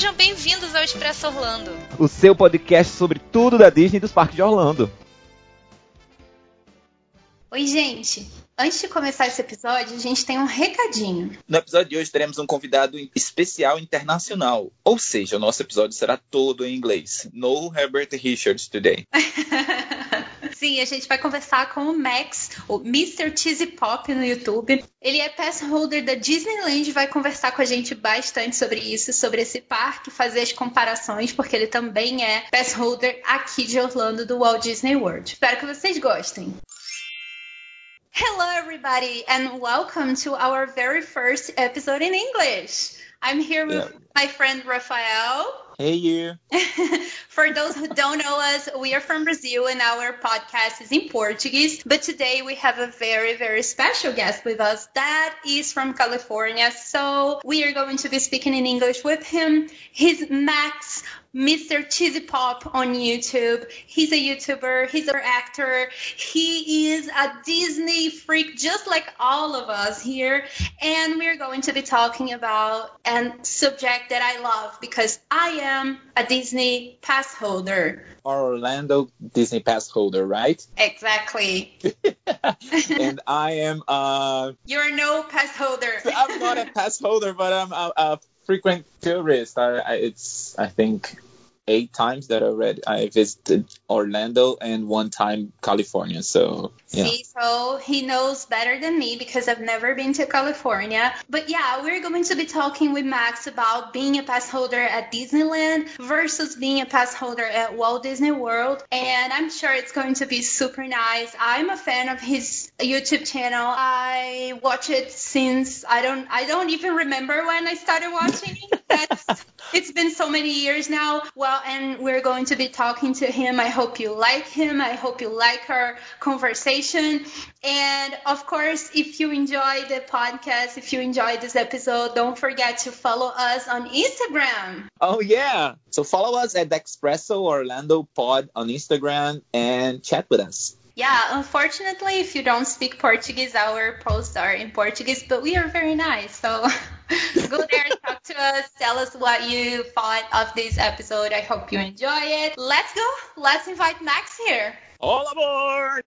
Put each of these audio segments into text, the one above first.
Sejam bem-vindos ao Expresso Orlando. O seu podcast sobre tudo da Disney e dos parques de Orlando. Oi, gente. Antes de começar esse episódio, a gente tem um recadinho. No episódio de hoje teremos um convidado especial internacional, ou seja, o nosso episódio será todo em inglês. No Herbert Richards today. Sim, a gente vai conversar com o Max, o Mr. Cheesy Pop no YouTube. Ele é pass holder da Disneyland e vai conversar com a gente bastante sobre isso, sobre esse parque, fazer as comparações, porque ele também é pass holder aqui de Orlando do Walt Disney World. Espero que vocês gostem. Hello, everybody, and welcome to our very first episode in English. I'm here with Yeah. my friend Rafael. Hey you. For those who don't know us, we are from Brazil and our podcast is in Portuguese. But today we have a very, very special guest with us that is from California. So we are going to be speaking in English with him. He's Max. Mr. Cheesy Pop on YouTube. He's a YouTuber, he's an actor, he is a Disney freak just like all of us here. And we're going to be talking about a subject that I love because I am a Disney pass holder. Orlando Disney pass holder, right? Exactly. and I am uh You're no pass holder. I'm not a pass holder, but I'm a, a frequent tourist. I, I it's I think eight times that I read I visited Orlando and one time California. So yeah. See, so he knows better than me because I've never been to California. But yeah, we're going to be talking with Max about being a pass holder at Disneyland versus being a pass holder at Walt Disney World. And I'm sure it's going to be super nice. I'm a fan of his YouTube channel. I watch it since I don't I don't even remember when I started watching. That's it's been so many years now. Well, and we're going to be talking to him. I hope you like him. I hope you like our conversation. And of course, if you enjoy the podcast, if you enjoy this episode, don't forget to follow us on Instagram. Oh yeah. So follow us at Expresso Orlando Pod on Instagram and chat with us. Yeah, unfortunately, if you don't speak Portuguese, our posts are in Portuguese, but we are very nice. So go there, and talk to us, tell us what you thought of this episode. I hope you enjoy it. Let's go. Let's invite Max here. All aboard!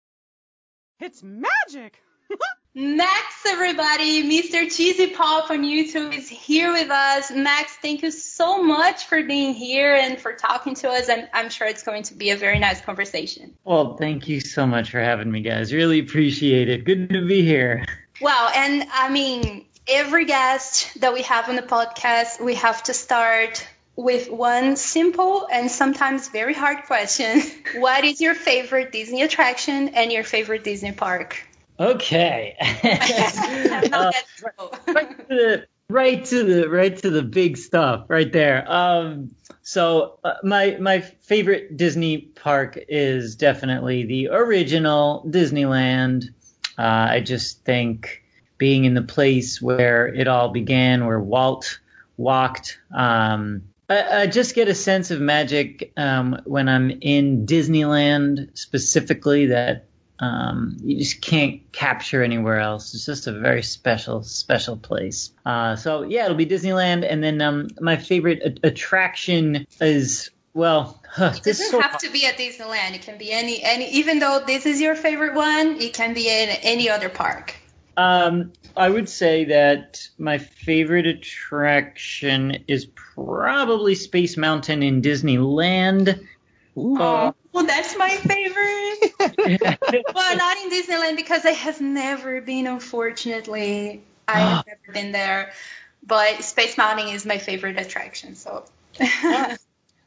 It's magic! Max, everybody, Mr. Cheesy Pop on YouTube is here with us. Max, thank you so much for being here and for talking to us. And I'm sure it's going to be a very nice conversation. Well, thank you so much for having me, guys. Really appreciate it. Good to be here. Wow. And I mean, every guest that we have on the podcast, we have to start with one simple and sometimes very hard question. what is your favorite Disney attraction and your favorite Disney park? Okay. I'm not that slow. right to the right to the right to the big stuff right there. Um, so uh, my my favorite Disney park is definitely the original Disneyland. Uh, I just think being in the place where it all began, where Walt walked. Um, I, I just get a sense of magic um, when I'm in Disneyland specifically that um, you just can't capture anywhere else. It's just a very special, special place. Uh, so yeah, it'll be Disneyland, and then um, my favorite a- attraction is well, huh, It doesn't so have to be at Disneyland. It can be any any. Even though this is your favorite one, it can be in any other park. Um, I would say that my favorite attraction is probably Space Mountain in Disneyland. Oh, well, that's my favorite. well, not in Disneyland because I have never been. Unfortunately, I have never been there. But Space Mountain is my favorite attraction. So.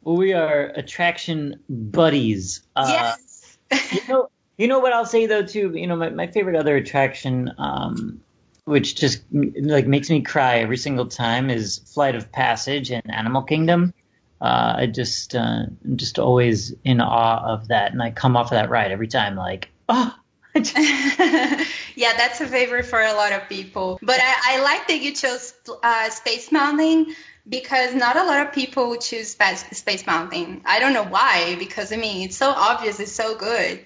Well, we are attraction buddies. Uh, yes. you know, you know what I'll say though too. You know, my, my favorite other attraction, um, which just like makes me cry every single time, is Flight of Passage and Animal Kingdom. Uh, I just, uh, I'm just always in awe of that, and I come off of that ride every time like, oh, yeah, that's a favorite for a lot of people. But I, I like that you chose uh, Space Mountain because not a lot of people choose Space, Mountain. I don't know why, because I mean, it's so obvious, it's so good.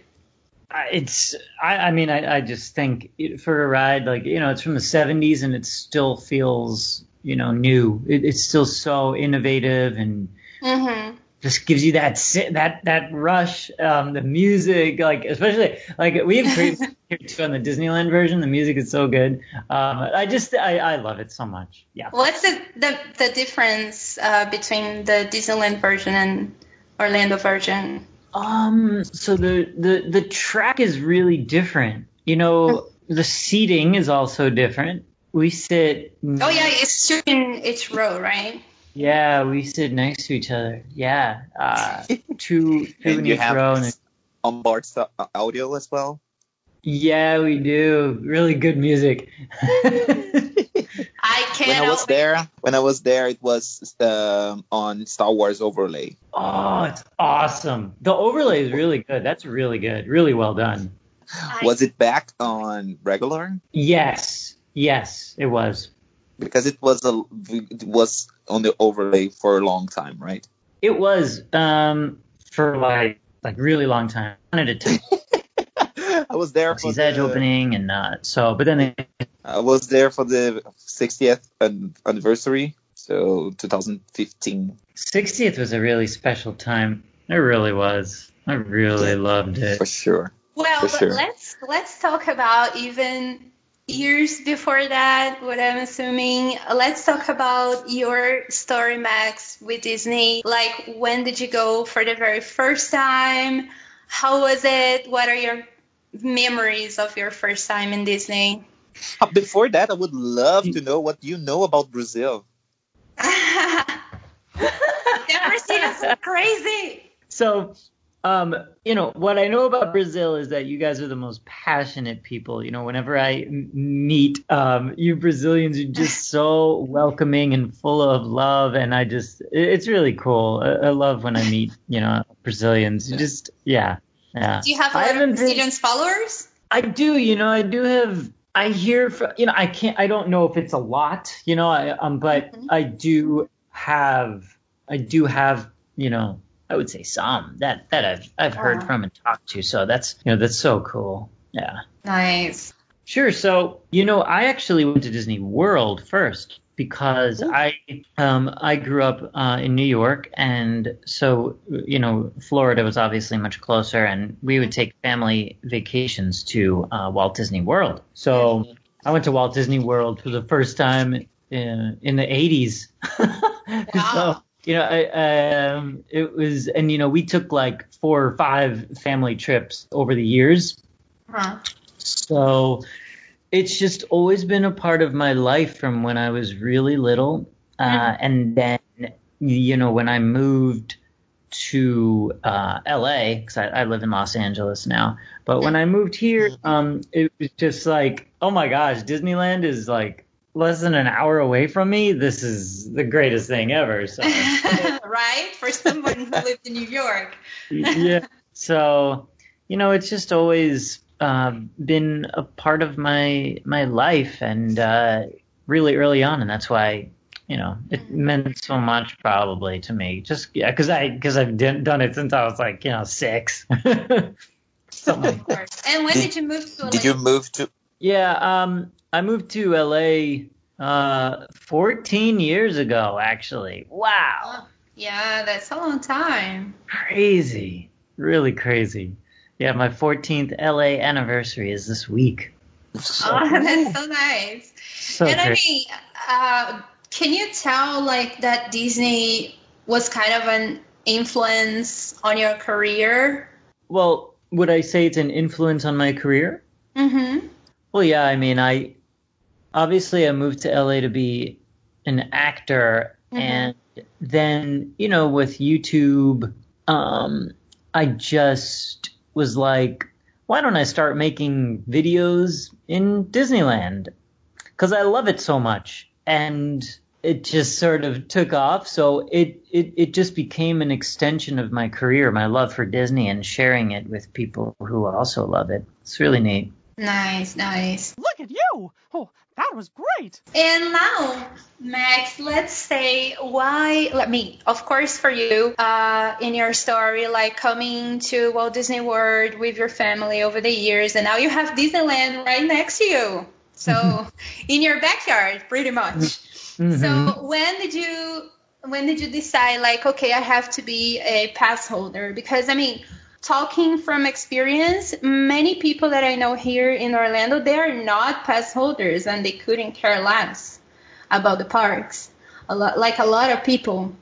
It's, I, I mean, I, I just think it, for a ride, like, you know, it's from the 70s and it still feels, you know, new. It, it's still so innovative and hmm just gives you that that that rush. Um, the music, like especially like we have great here too on the Disneyland version. The music is so good. Um, I just I, I love it so much. Yeah. What's the, the, the difference uh, between the Disneyland version and Orlando version? Um. So the the the track is really different. You know, the seating is also different. We sit. Oh, yeah, it's two in each row, right? Yeah, we sit next to each other. Yeah. Uh, two two in you each have row. And onboard stu- uh, audio as well. yeah, we do. Really good music. I When I was wait. there, when I was there, it was um, on Star Wars overlay. Oh, it's awesome. The overlay is really good. That's really good. Really well done. Was it back on regular? Yes. Yes, it was. Because it was a it was on the overlay for a long time, right? It was um for like like really long time. I wanted to I was there for Galaxy's Edge opening and uh so but then they I was there for the 60th anniversary, so 2015 60th was a really special time. It really was. I really loved it. for sure. Well, For but sure. let's let's talk about even years before that. What I'm assuming. Let's talk about your story, Max, with Disney. Like, when did you go for the very first time? How was it? What are your memories of your first time in Disney? Before that, I would love to know what you know about Brazil. Brazil is so crazy. So, um, you know, what I know about Brazil is that you guys are the most passionate people. You know, whenever I meet um, you Brazilians, you're just so welcoming and full of love, and I just, it's really cool. I, I love when I meet, you know, Brazilians. You just, yeah, yeah. Do you have a I lot haven't of been- Brazilian followers? I do, you know, I do have. I hear, from, you know, I can't. I don't know if it's a lot, you know, I, um, but Mhm. I do have. I do have, you know, I would say some that that I've I've heard from and talked to. So that's you know that's so cool. Yeah. Nice. Sure. So, you know, I actually went to Disney World first because I um, I grew up uh, in New York, and so you know, Florida was obviously much closer, and we would take family vacations to uh, Walt Disney World. So I went to Walt Disney World for the first time in, in the 80s. Wow. so, you know, I, um, it was, and you know, we took like four or five family trips over the years. Huh. So it's just always been a part of my life from when I was really little. Uh, Mhm. and then, you know, when I moved to uh, LA, because I, I live in Los Angeles now, but when I moved here, um, it was just like, oh my gosh, Disneyland is like less than an hour away from me. This is the greatest thing ever. So. right? For someone who lived in New York. yeah. So, you know, it's just always uh, been a part of my my life, and uh, really early on, and that's why, you know, it meant so much probably to me. Just yeah, because I because I've done done it since I was like you know six. Something. Of course. And when Did- did, you move to LA? Did you move to? Yeah, um, I moved to LA uh 14 years ago, actually. Wow. Oh, yeah, that's a long time. Crazy. Really crazy. Yeah, my 14th LA anniversary is this week. Oh, that's so nice. So and I mean, uh, can you tell like that Disney was kind of an influence on your career? Well, would I say it's an influence on my career? Mm-hmm. Well, yeah, I mean, I obviously I moved to LA to be an actor Mhm. and then, you know, with YouTube, um I just was like, why don't I start making videos in Disneyland? Cuz I love it so much and it just sort of took off. So it, it, it just became an extension of my career, my love for Disney and sharing it with people who also love it. It's really neat. Nice, nice. Look at you! Oh, that was great! And now, Max, let's say why, let me, of course, for you, uh, in your story, like coming to Walt Disney World with your family over the years, and now you have Disneyland right next to you. So, in your backyard, pretty much. Mm-hmm. So, when did you, when did you decide, like, okay, I have to be a pass holder? Because, I mean, talking from experience, many people that I know here in Orlando, they are not pass holders and they couldn't care less about the parks. A lot, like a lot of people,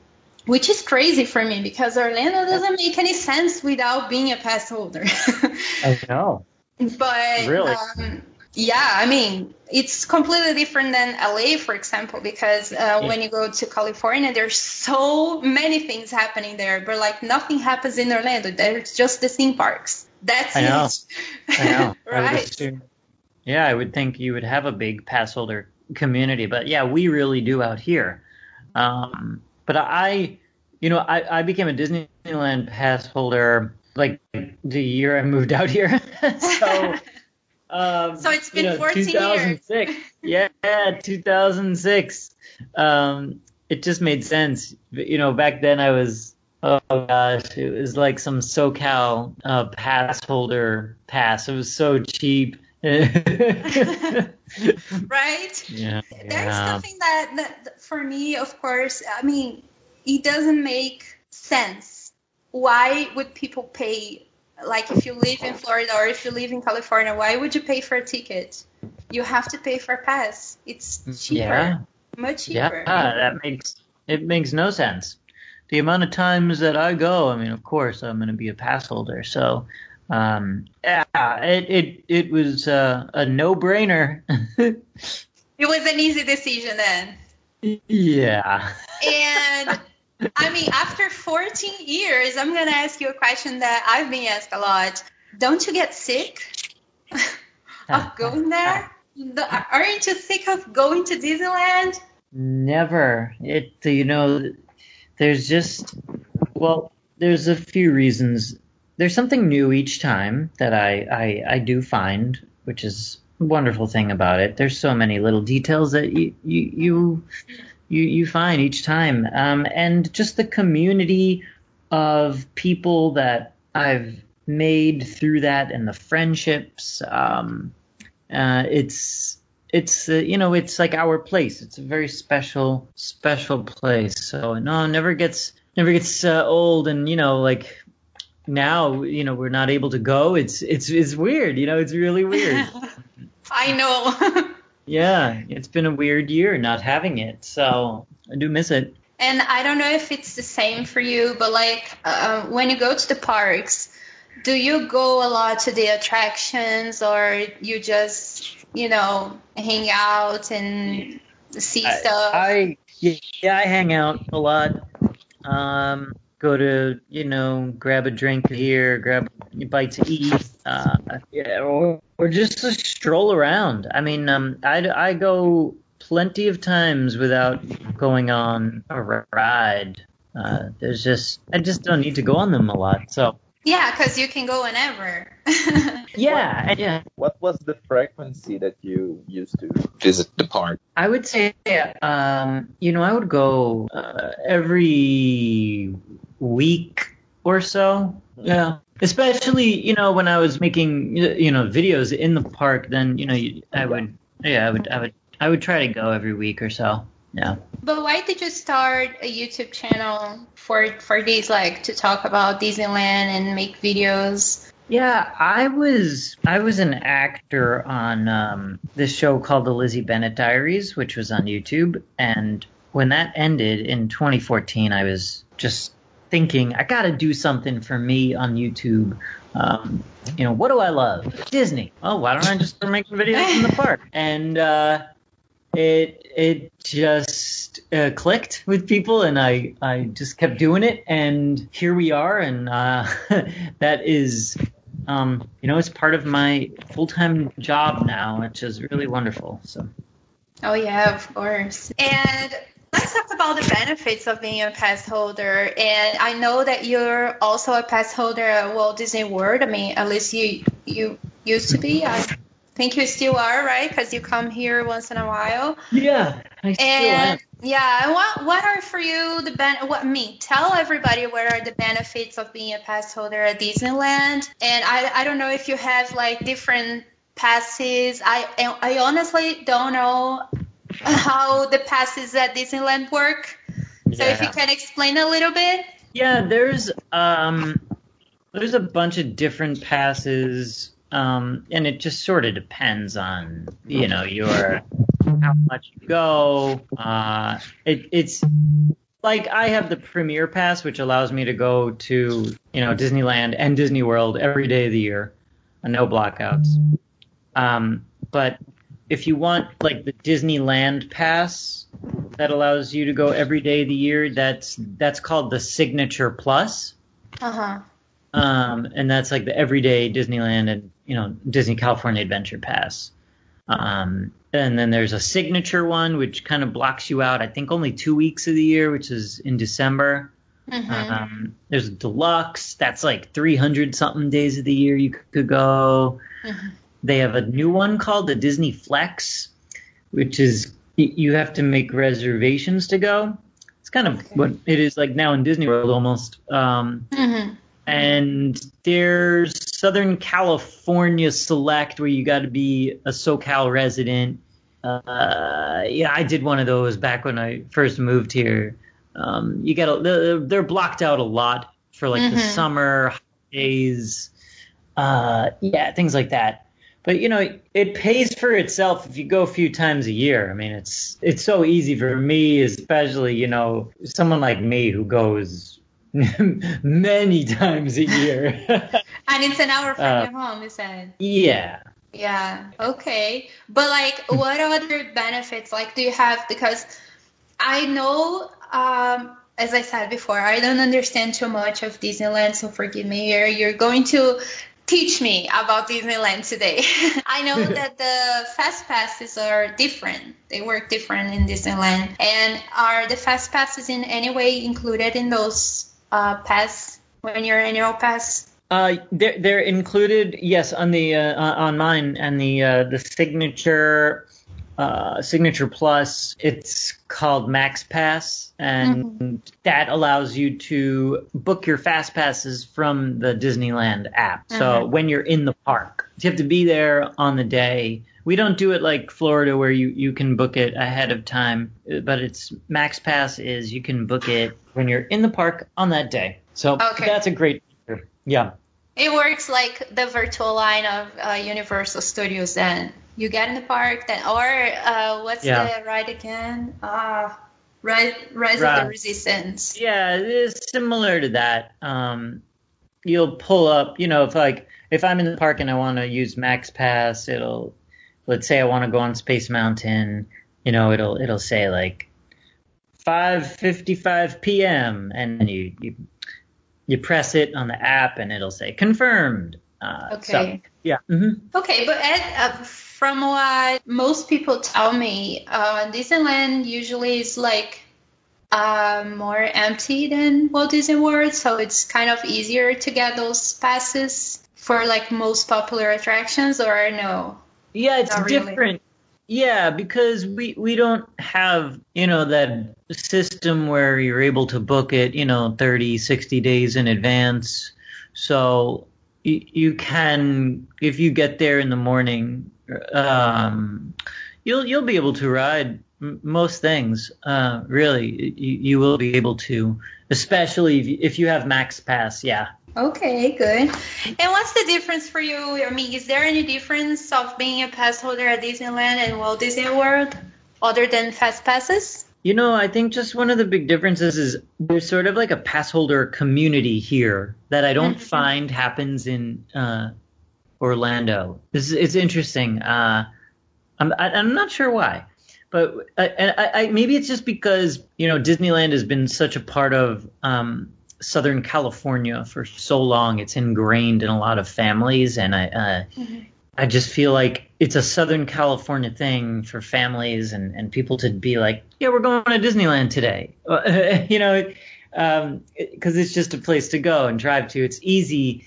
which is crazy for me because Orlando doesn't make any sense without being a pass holder. I know. but Really? um, yeah, I mean, it's completely different than LA, for example, because uh, when you go to California, there's so many things happening there, but like nothing happens in Orlando. There's just the theme parks. That's I know. it. I know. I right. assume- yeah, I would think you would have a big pass holder community, but yeah, we really do out here. Um, but I, you know, I, I became a Disneyland pass holder like the year I moved out here. so, um, So it's been you know, 14 years. 2006. yeah, 2006. Um, it just made sense. You know, back then I was, oh gosh, it was like some SoCal uh, pass holder pass. It was so cheap. right? yeah. There's something that, that, for me, of course, I mean, it doesn't make sense. Why would people pay, like if you live in Florida or if you live in California, why would you pay for a ticket? You have to pay for a pass. It's cheaper, Yeah. much Yeah, cheaper. that makes it makes no sense. The amount of times that I go, I mean, of course, I'm going to be a pass holder. So, um, yeah, it it it was uh, a no brainer. It was an easy decision then. yeah. And I mean, after 14 years, I'm going to ask you a question that I've been asked a lot. Don't you get sick of going there? The- Aren't you sick of going to Disneyland? Never. It you know, there's just well, there's a few reasons. There's something new each time that I I, I do find, which is a wonderful thing about it. There's so many little details that you you you you, you find each time, um, and just the community of people that I've made through that, and the friendships. Um, uh, it's it's uh, you know it's like our place. It's a very special special place. So no, never gets never gets uh, old. And you know like now you know we're not able to go. It's it's it's weird. You know it's really weird. I know. yeah, it's been a weird year not having it. So I do miss it. and I don't know if it's the same for you, but like uh, when you go to the parks, do you go a lot to the attractions or you just, you know, hang out and see stuff? I yeah I hang out a lot. Um, go to you know grab a drink here, grab a bite to eat, uh, yeah, or or just to stroll around. I mean, um, I I go plenty of times without going on a ride. Uh, there's just I just don't need to go on them a lot. So yeah, because you can go whenever. yeah, and yeah. What was the frequency that you used to visit the park? I would say, um, you know, I would go uh, every week or so. Yeah. Especially, you know, when I was making, you know, videos in the park, then, you know, I would, yeah, I would, I would, I would try to go every week or so. Yeah. But why did you start a YouTube channel for for this, like to talk about Disneyland and make videos? Yeah, I was I was an actor on um, this show called The Lizzie Bennet Diaries, which was on YouTube. And when that ended in 2014, I was just thinking I got to do something for me on YouTube. Um, you know, what do I love? Disney. Oh, why don't I just start making videos in the park? And uh, it it just uh, clicked with people, and I I just kept doing it, and here we are, and uh, that is. Um, you know, it's part of my full-time job now, which is really wonderful. So, Oh yeah, of course. And let's talk about the benefits of being a pass holder. And I know that you're also a pass holder at Walt Disney World. I mean, at least you you used to be. I think you still are, right? Because you come here once in a while. Yeah, I still am. And yeah, and what what are for you the ben? What me? Tell everybody what are the benefits of being a pass holder at Disneyland. And I I don't know if you have like different passes. I I honestly don't know how the passes at Disneyland work. So if you can explain a little bit. Yeah, there's um there's a bunch of different passes um and it just sort of depends on you know your how much you go uh it, it's like I have the premier pass which allows me to go to you know Disneyland and Disney World every day of the year no blockouts um but if you want like the Disneyland pass that allows you to go every day of the year. That's that's called the Signature Plus, Uh huh. um, and that's like the everyday Disneyland and you know Disney California Adventure Pass. Um, and then there's a signature one which kind of blocks you out. I think only two weeks of the year, which is in December. hmm Um, there's a deluxe that's like 300 something days of the year you could go. Mhm. They have a new one called the Disney Flex, which is you have to make reservations to go. It's kind of what it is like now in Disney World almost. Um, hmm and there's Southern California Select where you got to be a SoCal resident. Uh, yeah, I did one of those back when I first moved here. Um, you got to they're blocked out a lot for like the Mhm. summer days. Uh, yeah, things like that. But you know, it pays for itself if you go a few times a year. I mean, it's it's so easy for me, especially you know, someone like me who goes many times a year. And it's an hour from Uh, your home, you said. yeah. Yeah. Okay. But like, what other benefits like do you have? Because I know, um, as I said before, I don't understand too much of Disneyland, so forgive me here. You're going to teach me about Disneyland today. I know that the fast passes are different. They work different in Disneyland. And are the fast passes in any way included in those uh, pass when you're in your pass? Uh, they're they're included, yes, on the uh, on mine and the uh, the signature uh, signature plus. It's called Max Pass, and that allows you to book your fast passes from the Disneyland app. So Mhm. when you're in the park, you have to be there on the day. We don't do it like Florida where you, you can book it ahead of time, but it's Max Pass is you can book it when you're in the park on that day. So Okay. that's a great feature. Yeah. It works like the virtual line of uh, Universal Studios. Then you get in the park, then or uh, what's Yeah. the ride again? Uh, Rise, Rise of the Resistance. Yeah, it's similar to that. Um, you'll pull up, you know, if like if I'm in the park and I want to use Max Pass, it'll let's say I want to go on Space Mountain, you know, it'll it'll say like 5:55 p.m. and you you you press it on the app and it'll say confirmed. Uh, so, Okay. yeah. hmm Okay, but Ed, uh, from what most people tell me, uh, Disneyland usually is like uh, more empty than Walt Disney World, so it's kind of easier to get those passes for like most popular attractions, or no? Yeah, it's Not really. different. Yeah, because we we don't have, you know, that system where you're able to book it, you know, 30, 60 days in advance. So you, you can if you get there in the morning, um you'll you'll be able to ride most things. Uh really, you, you will be able to, especially if you, if you have Max Pass, yeah. Okay, good. And what's the difference for you? I mean, is there any difference of being a pass holder at Disneyland and Walt Disney World other than fast passes? You know, I think just one of the big differences is there's sort of like a pass holder community here that I don't Mhm. find happens in uh, Orlando. This is, it's interesting. Uh, I'm I, I'm not sure why, but I, I, I maybe it's just because you know Disneyland has been such a part of um, Southern California for so long. It's ingrained in a lot of families, and I uh, I just feel like it's a Southern California thing for families and, and people to be like, yeah, we're going to Disneyland today. you know, because um, it's just a place to go and drive to. It's easy.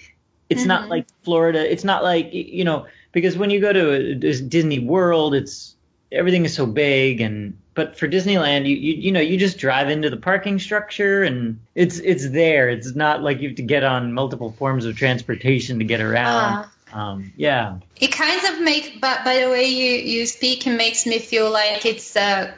It's mm-hmm. not like Florida. It's not like, you know, because when you go to Disney World, it's everything is so big and but for Disneyland, you, you you know you just drive into the parking structure and it's it's there. It's not like you have to get on multiple forms of transportation to get around. Uh, um, yeah. It kind of makes, but by the way you you speak, it makes me feel like it's uh,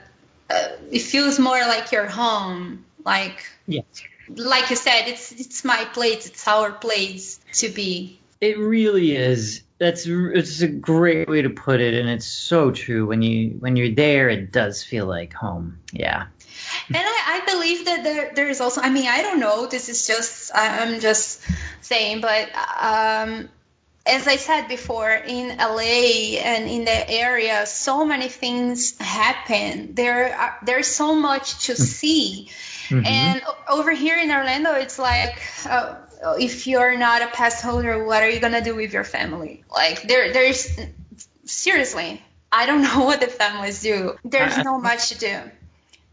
uh it feels more like your home, like yeah. Like you said, it's it's my place, it's our place to be. It really is that's it's a great way to put it, and it's so true. When you when you're there, it does feel like home. Yeah. And I, I believe that there there is also. I mean, I don't know. This is just I'm just saying, but um, as I said before, in LA and in the area, so many things happen. There are, there's so much to hmm. see. Mm-hmm. And over here in Orlando, it's like uh, if you're not a pass holder, what are you gonna do with your family? Like there, there's seriously, I don't know what the families do. There's no much to do.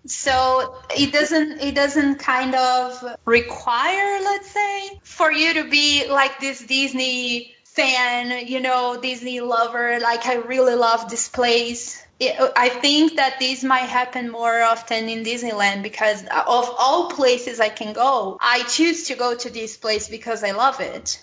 So it doesn't it doesn't kind of require, let's say, for you to be like this Disney fan, you know, Disney lover. Like I really love this place it, I think that this might happen more often in Disneyland because of all places I can go, I choose to go to this place because I love it.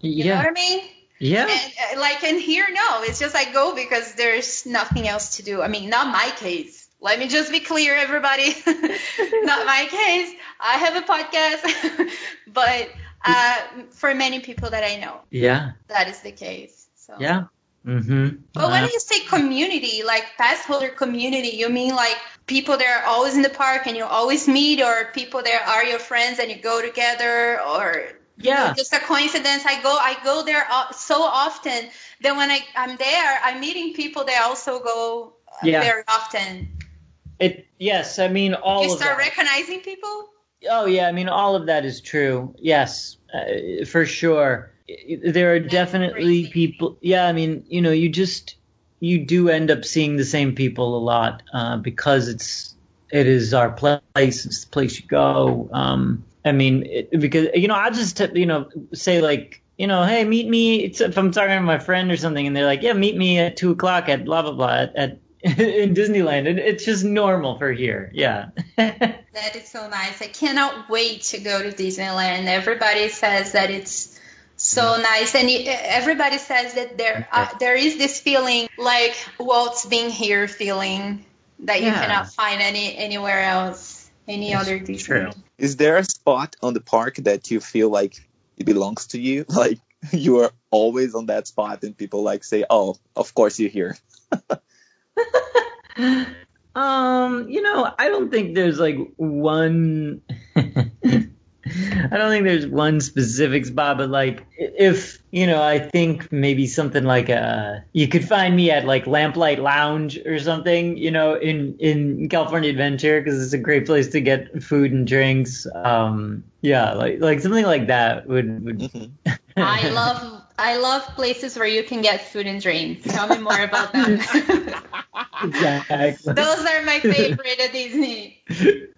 You yeah. know what I mean? Yeah. And, uh, like, and here, no, it's just I go because there's nothing else to do. I mean, not my case. Let me just be clear, everybody. not my case. I have a podcast, but uh, for many people that I know, yeah, that is the case. So. Yeah. Mm-hmm. But when uh, you say community, like pass holder community, you mean like people that are always in the park and you always meet, or people that are your friends and you go together, or yeah, you know, just a coincidence. I go, I go there so often that when I I'm there, I'm meeting people that also go yeah. very often. It yes, I mean all. You start recognizing people. Oh yeah, I mean all of that is true. Yes, uh, for sure there are definitely people. Yeah, I mean, you know, you just you do end up seeing the same people a lot uh, because it's it is our place. It's the place you go. Um, I mean, it, because you know, I just you know say like you know, hey, meet me. It's, if I'm talking to my friend or something, and they're like, yeah, meet me at two o'clock at blah blah blah at, at in Disneyland. And it's just normal for here. Yeah. that is so nice. I cannot wait to go to Disneyland. Everybody says that it's so nice and everybody says that there uh, there is this feeling like Walt's being here feeling that you yeah. cannot find any anywhere else any it's other Disney. True. Is there a spot on the park that you feel like it belongs to you? Like you are always on that spot and people like say, "Oh, of course you're here." um, you know, I don't think there's like one I don't think there's one specific spot, but like if you know, I think maybe something like uh you could find me at like Lamplight Lounge or something, you know, in in California Adventure because it's a great place to get food and drinks. Um, yeah, like like something like that would would. Mm-hmm. I love I love places where you can get food and drinks. Tell me more about them. exactly. Those are my favorite at Disney.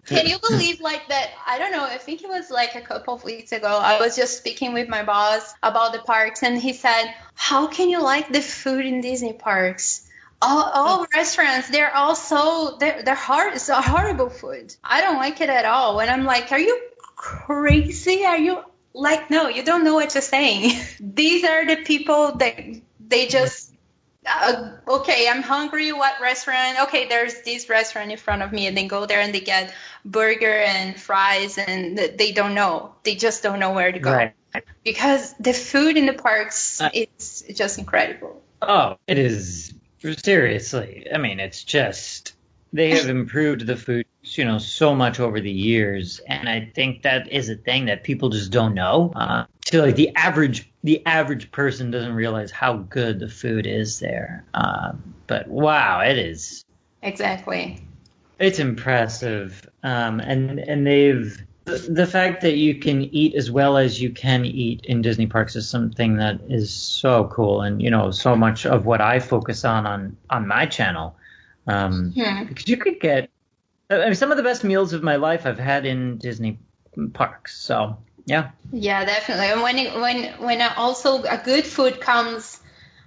Can you believe like that? I don't know. I think it was like a couple of weeks ago. I was just speaking with my boss about the parks, and he said, "How can you like the food in Disney parks?" All, all restaurants, they're all so they're they're hard. It's a horrible food. I don't like it at all. And I'm like, are you crazy? Are you like, no, you don't know what you're saying. These are the people that they just, uh, okay, I'm hungry. What restaurant? Okay, there's this restaurant in front of me, and they go there and they get burger and fries, and they don't know. They just don't know where to go. Right. Because the food in the parks uh, is just incredible. Oh, it is seriously. I mean, it's just they have improved the food you know so much over the years. And i think that is a thing that people just don't know. Uh, so like the average the average person doesn't realize how good the food is there. Uh, but wow it is. Exactly. It's impressive. Um, and and they've the fact that you can eat as well as you can eat in Disney parks is something that is so cool, and you know, so much of what I focus on on on my channel. Um, Hmm. because you could get I mean, some of the best meals of my life I've had in Disney parks. So yeah, Yeah, definitely. And when it, when when also a good food comes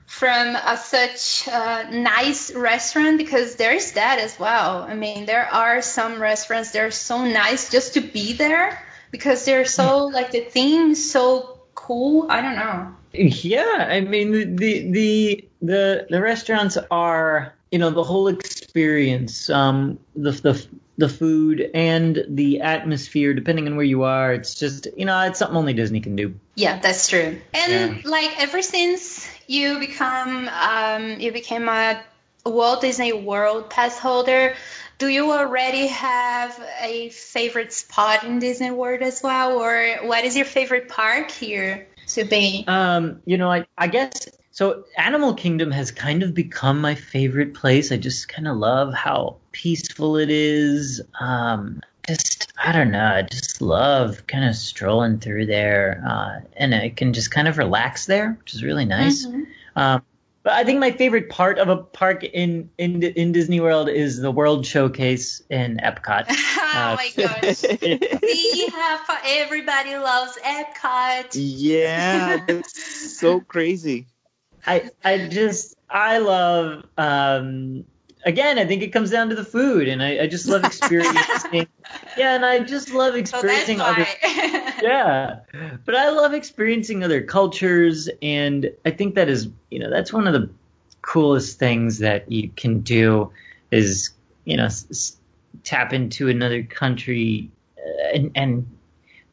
from a, such a nice restaurant, because there's that as well. I mean, there are some restaurants that are so nice just to be there because they're so hmm. like the theme is so cool. I don't know. yeah. I mean, the the the, the restaurants are you know the whole experience, um, the the the food and the atmosphere, depending on where you are. It's just you know it's something only Disney can do. Yeah, that's true. And like ever since you become um, you became a Walt Disney World pass holder, do you already have a favorite spot in Disney World as well, or what is your favorite park here to be? Um, you know, I, I guess so. Animal Kingdom has kind of become my favorite place. I just kind of love how peaceful it is. Um, just I don't know. I just love kind of strolling through there, uh, and I can just kind of relax there, which is really nice. Mhm. Um, but I think my favorite part of a park in in in Disney World is the World Showcase in Epcot. oh my gosh. See how fa- everybody loves Epcot. Yeah, that's so crazy. I I just I love um again I think it comes down to the food and I, I just love experiencing yeah and I just love So experiencing other why. yeah but I love experiencing other cultures and I think that is you know that's one of the coolest things that you can do is you know s- s- tap into another country uh, and and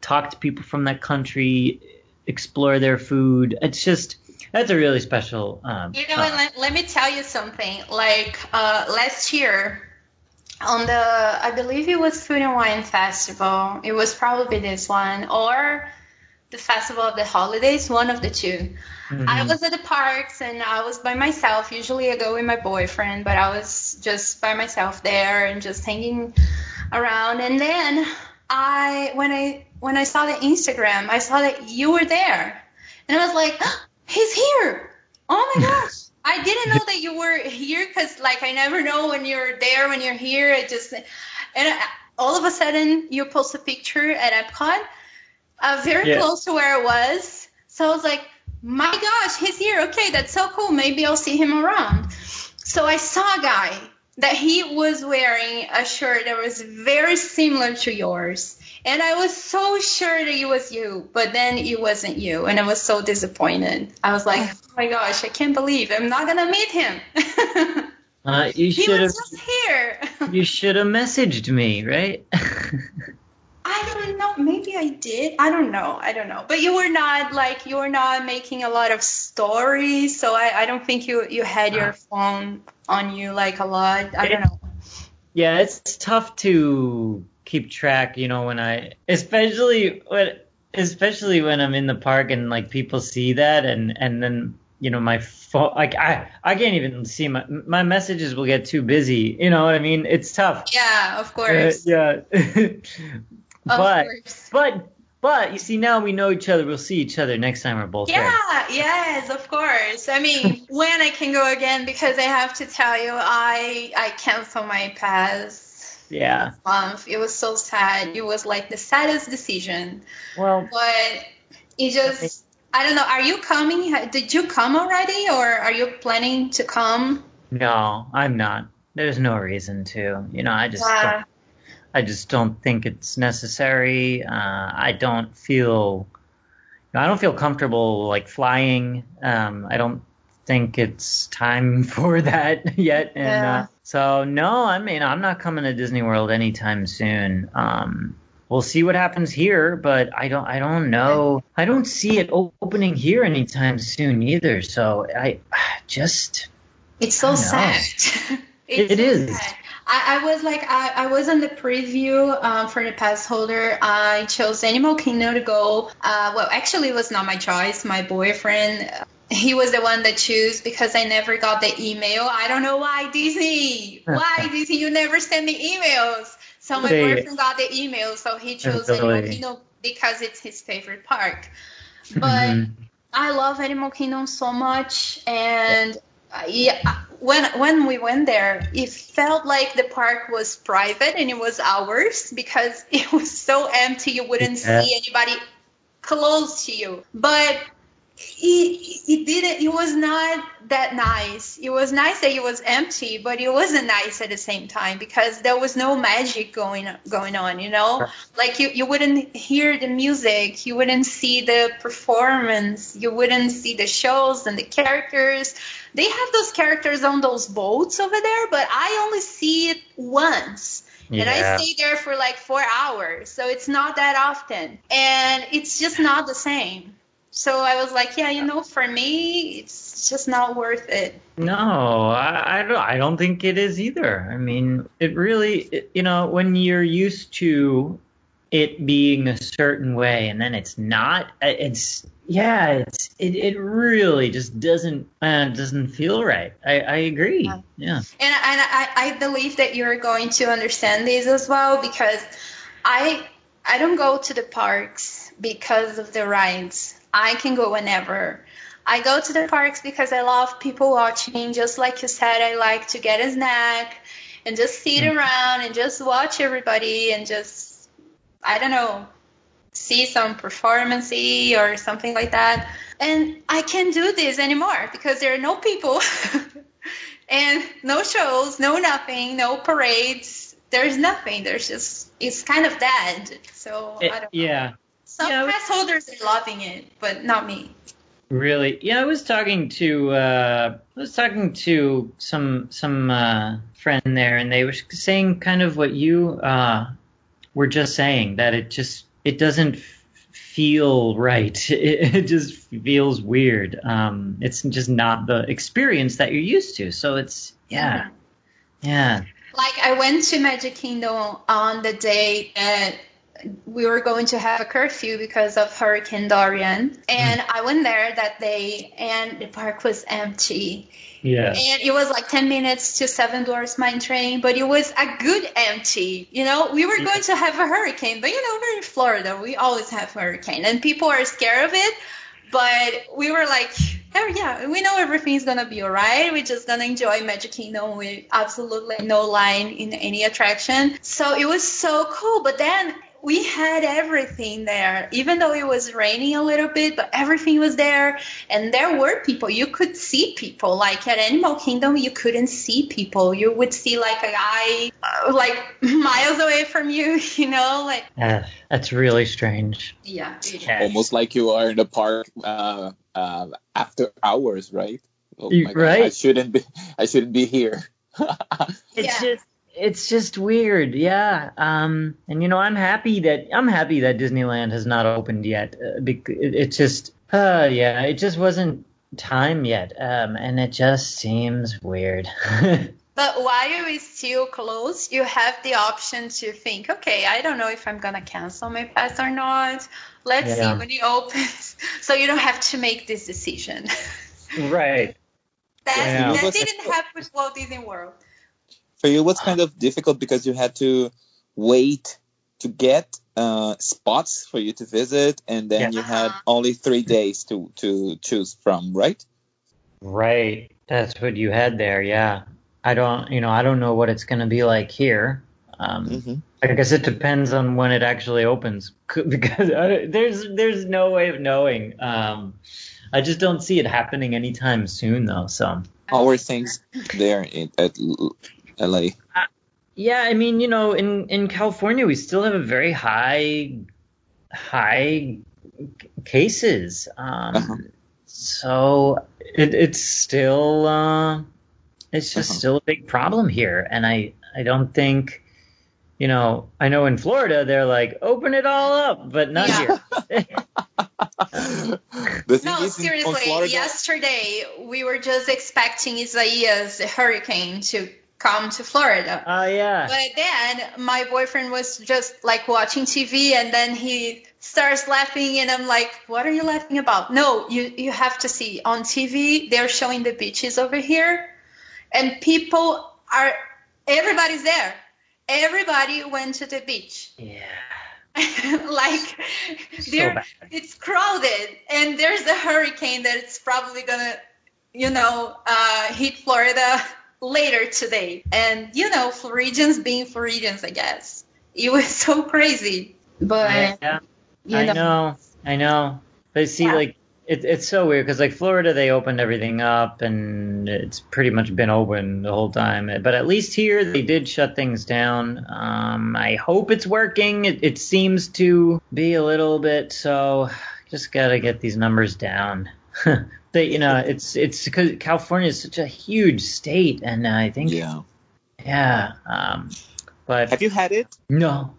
talk to people from that country explore their food it's just that's a really special um You know, uh, let, let me tell you something. Like uh, last year, on the I believe it was Food and Wine Festival. It was probably this one or the Festival of the Holidays, one of the 2 I was at the parks and I was by myself. Usually I go with my boyfriend, but I was just by myself there and just hanging around. And then I when I when I saw the Instagram, I saw that you were there. And I was like, he's here. Oh my gosh. I didn't know that you were here because like I never know when you're there, when you're here. It just and I, all of a sudden you post a picture at Epcot, uh, very Yeah. close to where I was. So I was like, my gosh, he's here. Okay, that's so cool. Maybe I'll see him around. So I saw a guy that he was wearing a shirt that was very similar to yours. And I was so sure that it was you, but then it wasn't you. And I was so disappointed. I was like, oh my gosh, I can't believe I'm not going to meet him. uh, you he should have was just here. you should have messaged me right I don't know. Maybe I did. I don't know. I don't know. But you were not like you were not making a lot of stories, so I, I don't think you you had your phone on you like a lot. I don't know. Yeah, it's tough to keep track, you know, when I especially when especially when I'm in the park and like people see that and and then you know my phone like I I can't even see my my messages will get too busy, you know what I mean? It's tough. Yeah, of Uh, course. yeah. Of but course. but but you see now we know each other. We'll see each other next time we're both there. Yeah, yes, of course. I mean, when I can go again because I have to tell you I I canceled my pass Yeah. month. It was so sad. It was like the saddest decision. Well, but it just I don't know. Are you coming? Did you come already, or are you planning to come? no, I'm not. There's no reason to. You know, I just Yeah. don't I just don't think it's necessary. Uh, I don't feel, I don't feel comfortable like flying. Um, I don't think it's time for that yet. And Yeah. uh, so no, I mean I'm not coming to Disney World anytime soon. Um, we'll see what happens here, but I don't, I don't know. I don't see it opening here anytime soon either. So I just, It's so sad. it's It so is. sad. I, I was like, I, I was on the preview um, for the pass holder. I chose Animal Kingdom to go. Uh, well, actually, it was not my choice. My boyfriend, he was the one that chose because I never got the email. I don't know why Disney. Why Disney? You never send me emails. So my They- boyfriend got the email, so he chose Really? Animal Kingdom because it's his favorite park. But Mhm. I love Animal Kingdom so much, and yeah, when when we went there, it felt like the park was private and it was ours because it was so empty. You wouldn't Yeah. see anybody close to you, but. It, it didn't it. Was not that nice. It was nice that it was empty but it wasn't nice at the same time because there was no magic going going on you know? Like you, you wouldn't hear the music. You wouldn't see the performance. You wouldn't see the shows and the characters. They have those characters on those boats over there but i only see it once. And I stay there for like four hours, so it's not that often, and it's just not the same. So I was like, yeah, you know, for me, it's just not worth it. No, I, I don't. I don't think it is either. I mean, it really, it, you know, when you're used to it being a certain way and then it's not, uh, it's yeah, it's it, it really just doesn't uh, doesn't feel right. I, I agree. Yeah. Yeah. And, and I, I believe that you're going to understand this as well because I I don't go to the parks because of the rides. I can go whenever. I go to the parks because I love people watching. Just like you said, I like to get a snack and just sit mm. around and just watch everybody and just I don't know see some performance or something like that. And I can't do this anymore because there are no people and no shows, no nothing, no parades. There's nothing. There's just it's kind of dead. So It- I don't know. yeah. Some Yeah, pass holders are loving it, but not me. Really? Yeah, I was talking to uh, I was talking to some some uh, friend there, and they were saying kind of what you uh, were just saying that it just it doesn't feel right. It, it just feels weird. Um, it's just not the experience that you're used to. So it's yeah, yeah, Like I went to Magic Kingdom on the day that we were going to have a curfew because of Hurricane Dorian, and I went there that day, and the park was empty. yeah. And it was like 10 minutes to Seven Dwarfs Mine Train, but it was a good empty. You know, we were going to have a hurricane, but you know, we're in Florida. We always have hurricane, and people are scared of it. But we were like, oh yeah, we know everything's gonna be alright. We're just gonna enjoy Magic Kingdom with absolutely no line in any attraction. So it was so cool. But then we had everything there, even though it was raining a little bit, but everything was there. And there were people. You could see people. Like at Animal Kingdom, you couldn't see people. You would see like a guy uh, like miles away from you, you know? Like, Uh, that's really strange. yeah. Yeah. Almost like you are in the park uh, uh, after hours, right? Oh You- my God, I shouldn't be. I shouldn't be here. It's Yeah. just it's just weird, yeah. Um, and you know, I'm happy that I'm happy that Disneyland has not opened yet. Uh, bec- it, it just, uh, yeah, it just wasn't time yet. Um, and it just seems weird. But while it's still closed, you have the option to think, okay, I don't know if I'm gonna cancel my pass or not. Let's Yeah. see when it opens. So you don't have to make this decision. right. that Yeah. that didn't happen with Walt Disney World. For you, what's kind of difficult because you had to wait to get uh, spots for you to visit, and then you had only three days to to choose from, right? Right. That's what you had there, yeah. I don't, you know, I don't know what it's going to be like here. Um, hmm I guess it depends on when it actually opens because I, there's there's no way of knowing. Um, I just don't see it happening anytime soon, though. So are things there at L- LA? yeah, I mean, you know, in in California, we still have a very high high cases. Um, Uh-huh. So it, it's still uh, it's just Uh-huh. still a big problem here, and I I don't think. You know, I know in Florida they're like, open it all up, but not Yeah. here. the thing No, is, seriously. Florida, Yesterday we were just expecting Isaias, the hurricane, to come to Florida. Oh yeah. But then my boyfriend was just like watching TV and then he starts laughing and I'm like, what are you laughing about? No, you, you have to see on TV, they're showing the beaches over here and people are, everybody's there. everybody went to the beach. Yeah. like So there it's crowded and there's a hurricane that it's probably gonna you know uh, hit florida later today and you know floridians being floridians i guess it was so crazy but Yeah. you I know, know, I know. But see, Yeah. like, it, it's so weird because, like, Florida, they opened everything up and it's pretty much been open the whole time. But at least here, they did shut things down. Um, I hope it's working. It, it seems to be a little bit, so just gotta get these numbers down. they, you know, it's it's because California is such a huge state, and I think, Yeah. yeah. Um, but Have you had it? no,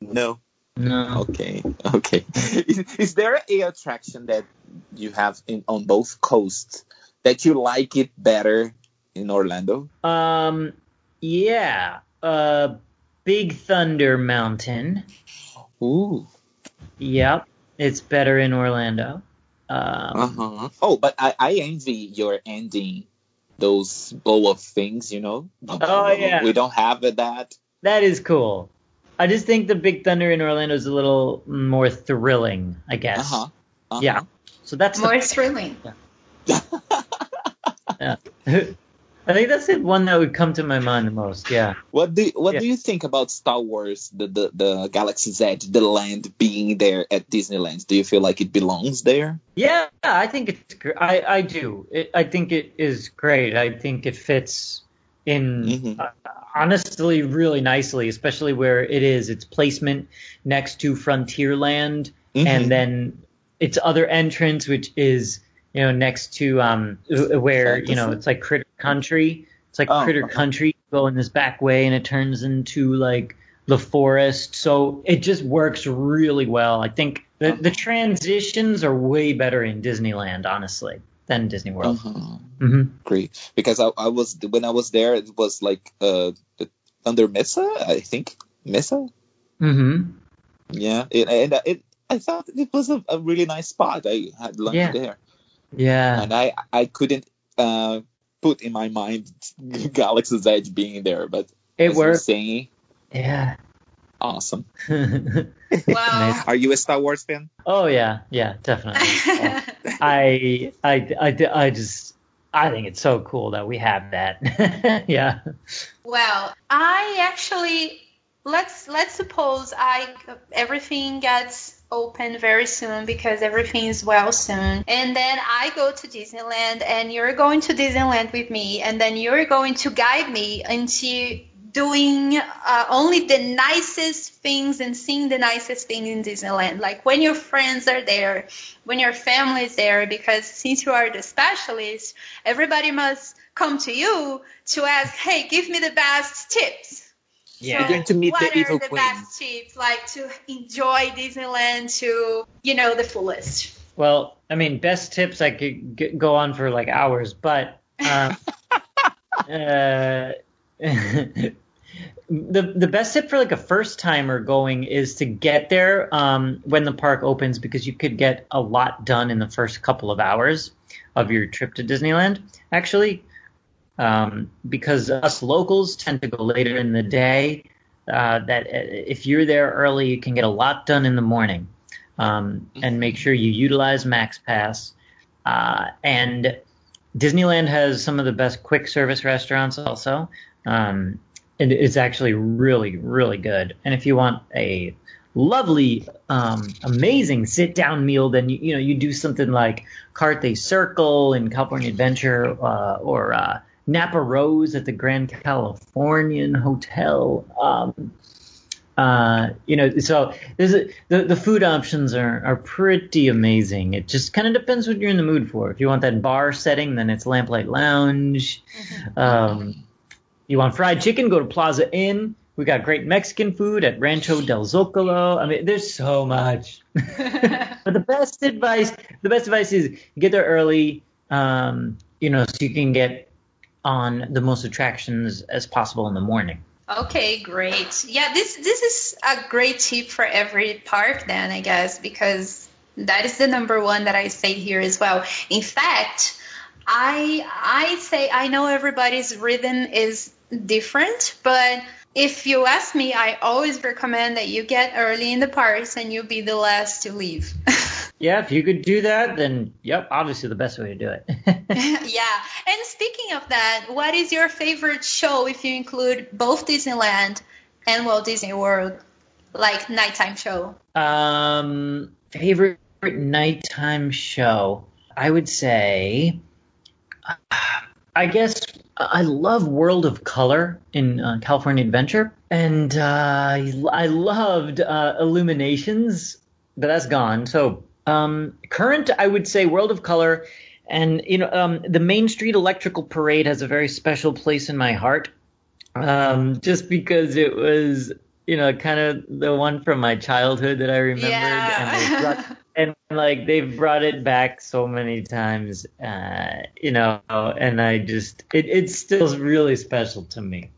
No. no. Okay. Okay. Is, is there a attraction that you have in on both coasts that you like it better in Orlando? Um, yeah. Uh, Big Thunder Mountain. Ooh. Yep, it's better in Orlando. Um, Uh-huh. Oh, but I, I envy your ending those blow up things, you know? Oh, yeah. We don't have that. that is cool. I just think the Big Thunder in Orlando is a little more thrilling, I guess. Uh-huh. uh-huh. Yeah. So that's more thrilling the, I think that's the one that would come to my mind the most. Yeah. What do what Yeah. do you think about Star Wars, the, the the Galaxy's Edge, the land being there at Disneyland? Do you feel like it belongs there? Yeah, I think it's. I I do. It, I think it is great. I think it fits in Mhm. uh, honestly really nicely, especially where it is. Its placement next to Frontierland, Mhm. and then its other entrance, which is you know next to um uh, where you know it's like Critter Country. It's like Oh, Critter okay. Country. Go in this back way, and it turns into like the forest. So it just works really well. I think the, the transitions are way better in Disneyland, honestly, than Disney World. Uh-huh. hmm Great, because I, I was when I was there, it was like uh under Mesa, I think Mesa. hmm Yeah, it, and it I thought it was a, a really nice spot. I had lunch Yeah. there, Yeah. and I I couldn't uh put in my mind Galaxy's Edge being there, but It as worked. saying, Yeah. awesome. wow Are you a Star Wars fan? oh yeah, yeah, definitely. I, I, I, I just, I think it's so cool that we have that. yeah. Well, I actually let's let's suppose I everything gets open very soon because everything is well soon, and then I go to Disneyland, and you're going to Disneyland with me, and then you're going to guide me into doing uh, only the nicest things and seeing the nicest thing in Disneyland. Like when your friends are there, when your family is there, because since you are the specialist, everybody must come to you to ask, hey, give me the best tips. Yeah. You're going to meet what the evil are the queen. best tips, like to enjoy Disneyland to, you know, the fullest? Well, I mean, best tips I could g- go on for like hours, but um, uh, the the best tip for like a first timer going is to get there um, when the park opens because you could get a lot done in the first couple of hours of your trip to Disneyland. Actually, um, because us locals tend to go later in the day. Uh, that uh, if you're there early, you can get a lot done in the morning, um, and make sure you utilize Max Pass. Uh, and Disneyland has some of the best quick service restaurants also. Um, and it's actually really, really good. And if you want a lovely, um, amazing sit down meal, then you, you know you do something like Carthay Circle in California Adventure, uh, or uh, Napa Rose at the Grand Californian Hotel. Um, uh, you know, so there's a, the the food options are are pretty amazing. It just kind of depends what you're in the mood for. If you want that bar setting, then it's Lamplight Lounge. Um, you want fried chicken? Go to Plaza Inn. We got great Mexican food at Rancho del Zocalo. I mean, there's so much. but the best advice, the best advice is get there early. Um, you know, so you can get on the most attractions as possible in the morning. Okay, great. Yeah, this this is a great tip for every park then, I guess, because that is the number one that I say here as well. In fact, I I say I know everybody's rhythm is different, but if you ask me, I always recommend that you get early in the parks and you'll be the last to leave. Yeah, if you could do that, then yep, obviously the best way to do it. yeah. And speaking of that, what is your favorite show if you include both Disneyland and Walt Disney World, like nighttime show? um, favorite nighttime show, I would say, I guess I love World of Color in uh, California Adventure, and uh, I I loved uh, Illuminations, but that's gone. So um, current, I would say World of Color, and you know um, the Main Street Electrical Parade has a very special place in my heart, um, just because it was you know kind of the one from my childhood that I remembered, and they brought and like they've brought it back so many times, uh, you know, and I just it, it's still really special to me.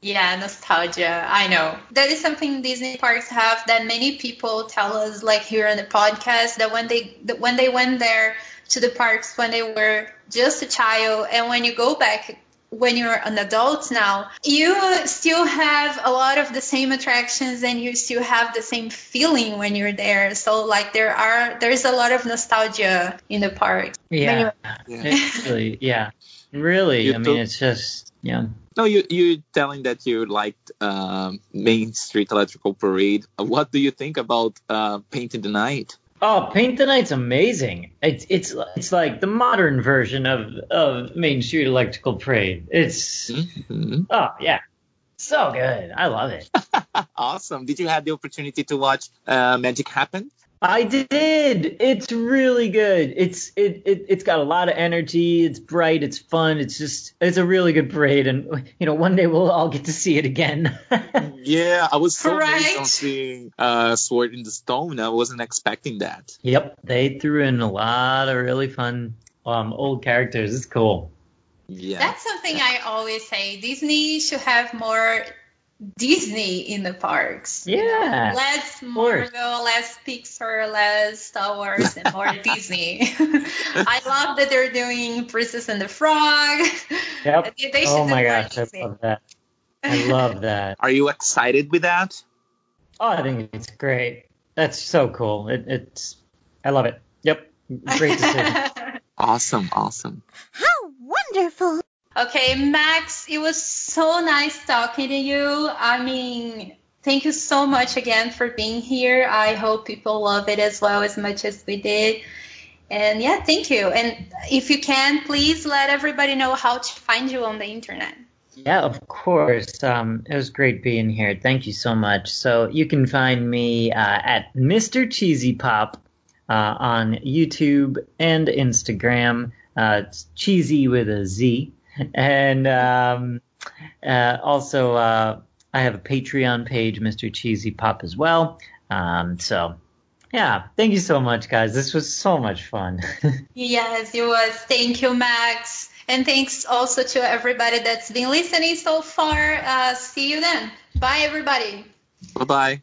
Yeah, nostalgia. I know. That is something Disney parks have that many people tell us, like here on the podcast, that when they that when they went there to the parks when they were just a child, and when you go back when you're an adult now, you still have a lot of the same attractions and you still have the same feeling when you're there. So like there are there's a lot of nostalgia in the park. Yeah, Yeah. It's really, yeah, really. You I mean, it's just yeah. No, you you telling that you liked um, Main Street Electrical Parade. Uh, What do you think about uh, Painting the Night? Oh, Paint the Night's amazing. It's it's it's like the modern version of of Main Street Electrical Parade. It's hmm oh yeah, so good. I love it. Awesome. Did you have the opportunity to watch uh, Magic Happen? I did. It's really good. It's it, it it's got a lot of energy. It's bright. It's fun. It's just it's a really good parade, and you know one day we'll all get to see it again. Yeah, I was so amazed Right. on seeing uh, Sword in the Stone. I wasn't expecting that. yep, they threw in a lot of really fun um old characters. It's cool. Yeah. That's something I always say. Disney should have more Disney in the parks. Yeah. Less course. Marvel, less Pixar, less Star Wars, and more Disney. I love that they're doing Princess and the Frog. Yep. They- they Oh my more gosh, I love that. I love that. Are you excited with that? Oh, I think it's great. That's so cool. It, it's I love it. Yep. Great decision. Awesome, awesome. How wonderful! Okay, Max, it was so nice talking to you. I mean, thank you so much again for being here. I hope people love it as well as much as we did. And yeah, thank you. And if you can, please let everybody know how to find you on the internet. Yeah, of course. Um, it was great being here. Thank you so much. So you can find me uh, at Mr. Cheezy Pop uh, on YouTube and Instagram. Uh, it's cheesy with a Z. And um, uh, also, uh, I have a Patreon page, Mr. Cheezy Pop, as well. Um, so, yeah, thank you so much, guys. This was so much fun. Yes, it was. Thank you, Max. And thanks also to everybody that's been listening so far. Uh, see you then. Bye, everybody. Bye bye.